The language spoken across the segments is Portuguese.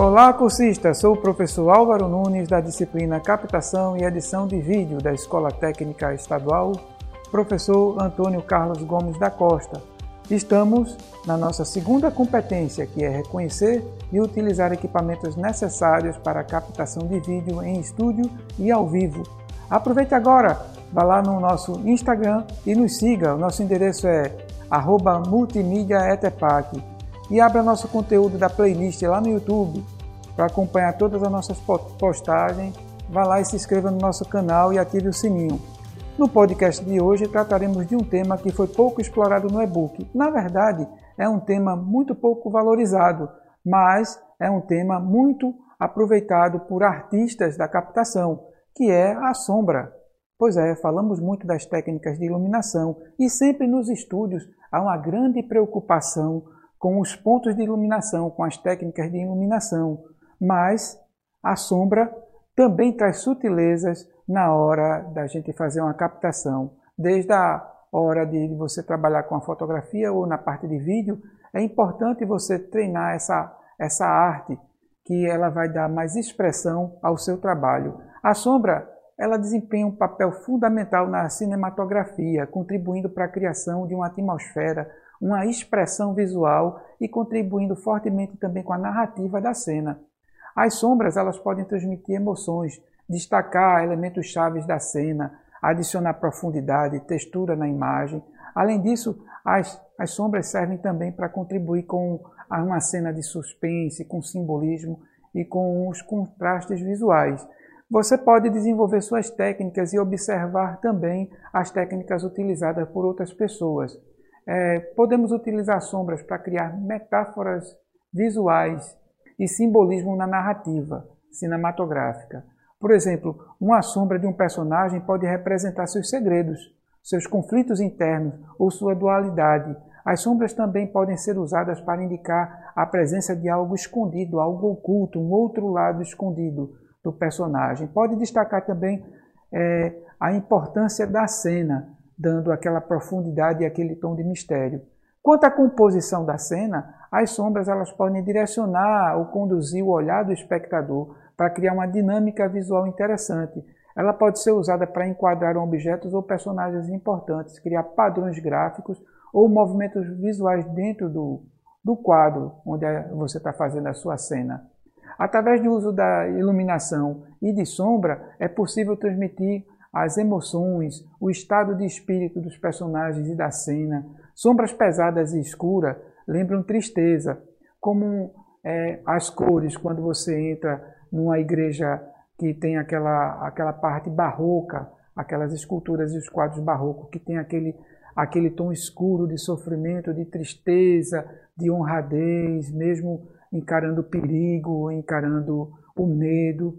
Olá, cursista! Sou o professor Álvaro Nunes, da disciplina Captação e Edição de Vídeo da Escola Técnica Estadual, professor Antônio Carlos Gomes da Costa. Estamos na nossa segunda competência, que é reconhecer e utilizar equipamentos necessários para a captação de vídeo em estúdio e ao vivo. Aproveite agora, vá lá no nosso Instagram e nos siga. O nosso endereço é multimídiaetepac e abra nosso conteúdo da playlist lá no YouTube para acompanhar todas as nossas postagens. Vá lá e se inscreva no nosso canal e ative o sininho. No podcast de hoje trataremos de um tema que foi pouco explorado no e-book. Na verdade, é um tema muito pouco valorizado, mas é um tema muito aproveitado por artistas da captação, que é a sombra. Pois é, falamos muito das técnicas de iluminação e sempre nos estúdios há uma grande preocupação com os pontos de iluminação, com as técnicas de iluminação, mas a sombra também traz sutilezas na hora da gente fazer uma captação. Desde a hora de você trabalhar com a fotografia ou na parte de vídeo, é importante você treinar essa, essa arte que ela vai dar mais expressão ao seu trabalho. A sombra ela desempenha um papel fundamental na cinematografia, contribuindo para a criação de uma atmosfera, uma expressão visual e contribuindo fortemente também com a narrativa da cena. As sombras elas podem transmitir emoções, destacar elementos chaves da cena, adicionar profundidade, textura na imagem. Além disso, as, as sombras servem também para contribuir com uma cena de suspense, com simbolismo e com os contrastes visuais. Você pode desenvolver suas técnicas e observar também as técnicas utilizadas por outras pessoas. É, podemos utilizar sombras para criar metáforas visuais e simbolismo na narrativa cinematográfica. Por exemplo, uma sombra de um personagem pode representar seus segredos, seus conflitos internos ou sua dualidade. As sombras também podem ser usadas para indicar a presença de algo escondido, algo oculto, um outro lado escondido do personagem. Pode destacar também é, a importância da cena, dando aquela profundidade e aquele tom de mistério. Quanto à composição da cena, as sombras elas podem direcionar ou conduzir o olhar do espectador para criar uma dinâmica visual interessante. Ela pode ser usada para enquadrar objetos ou personagens importantes, criar padrões gráficos ou movimentos visuais dentro do, do quadro onde você está fazendo a sua cena. Através do uso da iluminação e de sombra, é possível transmitir as emoções, o estado de espírito dos personagens e da cena. Sombras pesadas e escuras lembram tristeza, como é, as cores quando você entra numa igreja que tem aquela, aquela parte barroca, aquelas esculturas e os quadros barrocos que tem aquele, aquele tom escuro de sofrimento, de tristeza, de honradez, mesmo encarando o perigo, encarando o medo.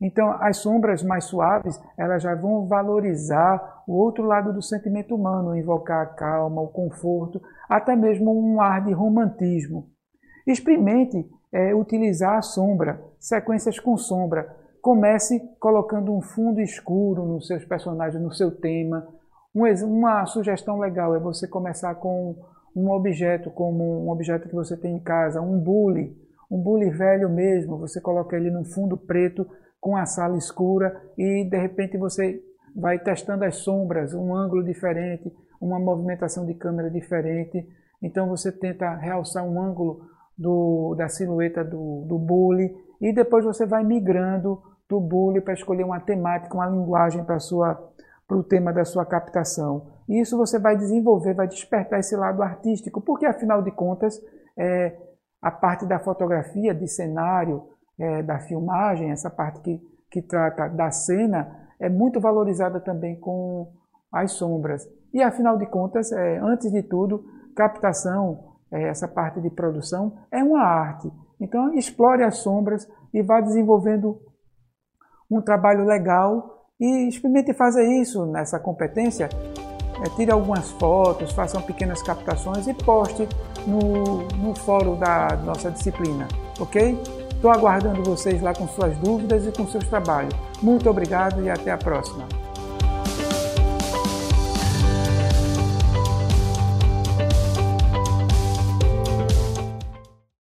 Então, as sombras mais suaves, elas já vão valorizar o outro lado do sentimento humano, invocar a calma, o conforto, até mesmo um ar de romantismo. Experimente é, utilizar a sombra, sequências com sombra. Comece colocando um fundo escuro nos seus personagens, no seu tema. uma sugestão legal é você começar com um objeto, como um objeto que você tem em casa, um bule, um bule velho mesmo, você coloca ele num fundo preto com a sala escura e de repente você vai testando as sombras, um ângulo diferente, uma movimentação de câmera diferente. Então você tenta realçar um ângulo do, da silhueta do, do bule e depois você vai migrando do bule para escolher uma temática, uma linguagem para o tema da sua captação. E isso você vai desenvolver, vai despertar esse lado artístico, porque afinal de contas, é, a parte da fotografia, de cenário, é, da filmagem, essa parte que, que trata da cena, é muito valorizada também com as sombras. E afinal de contas, é, antes de tudo, captação, é, essa parte de produção, é uma arte. Então, explore as sombras e vá desenvolvendo um trabalho legal e experimente fazer isso nessa competência é, tire algumas fotos, façam pequenas captações e poste no, no fórum da nossa disciplina, ok? Estou aguardando vocês lá com suas dúvidas e com seus trabalhos. Muito obrigado e até a próxima.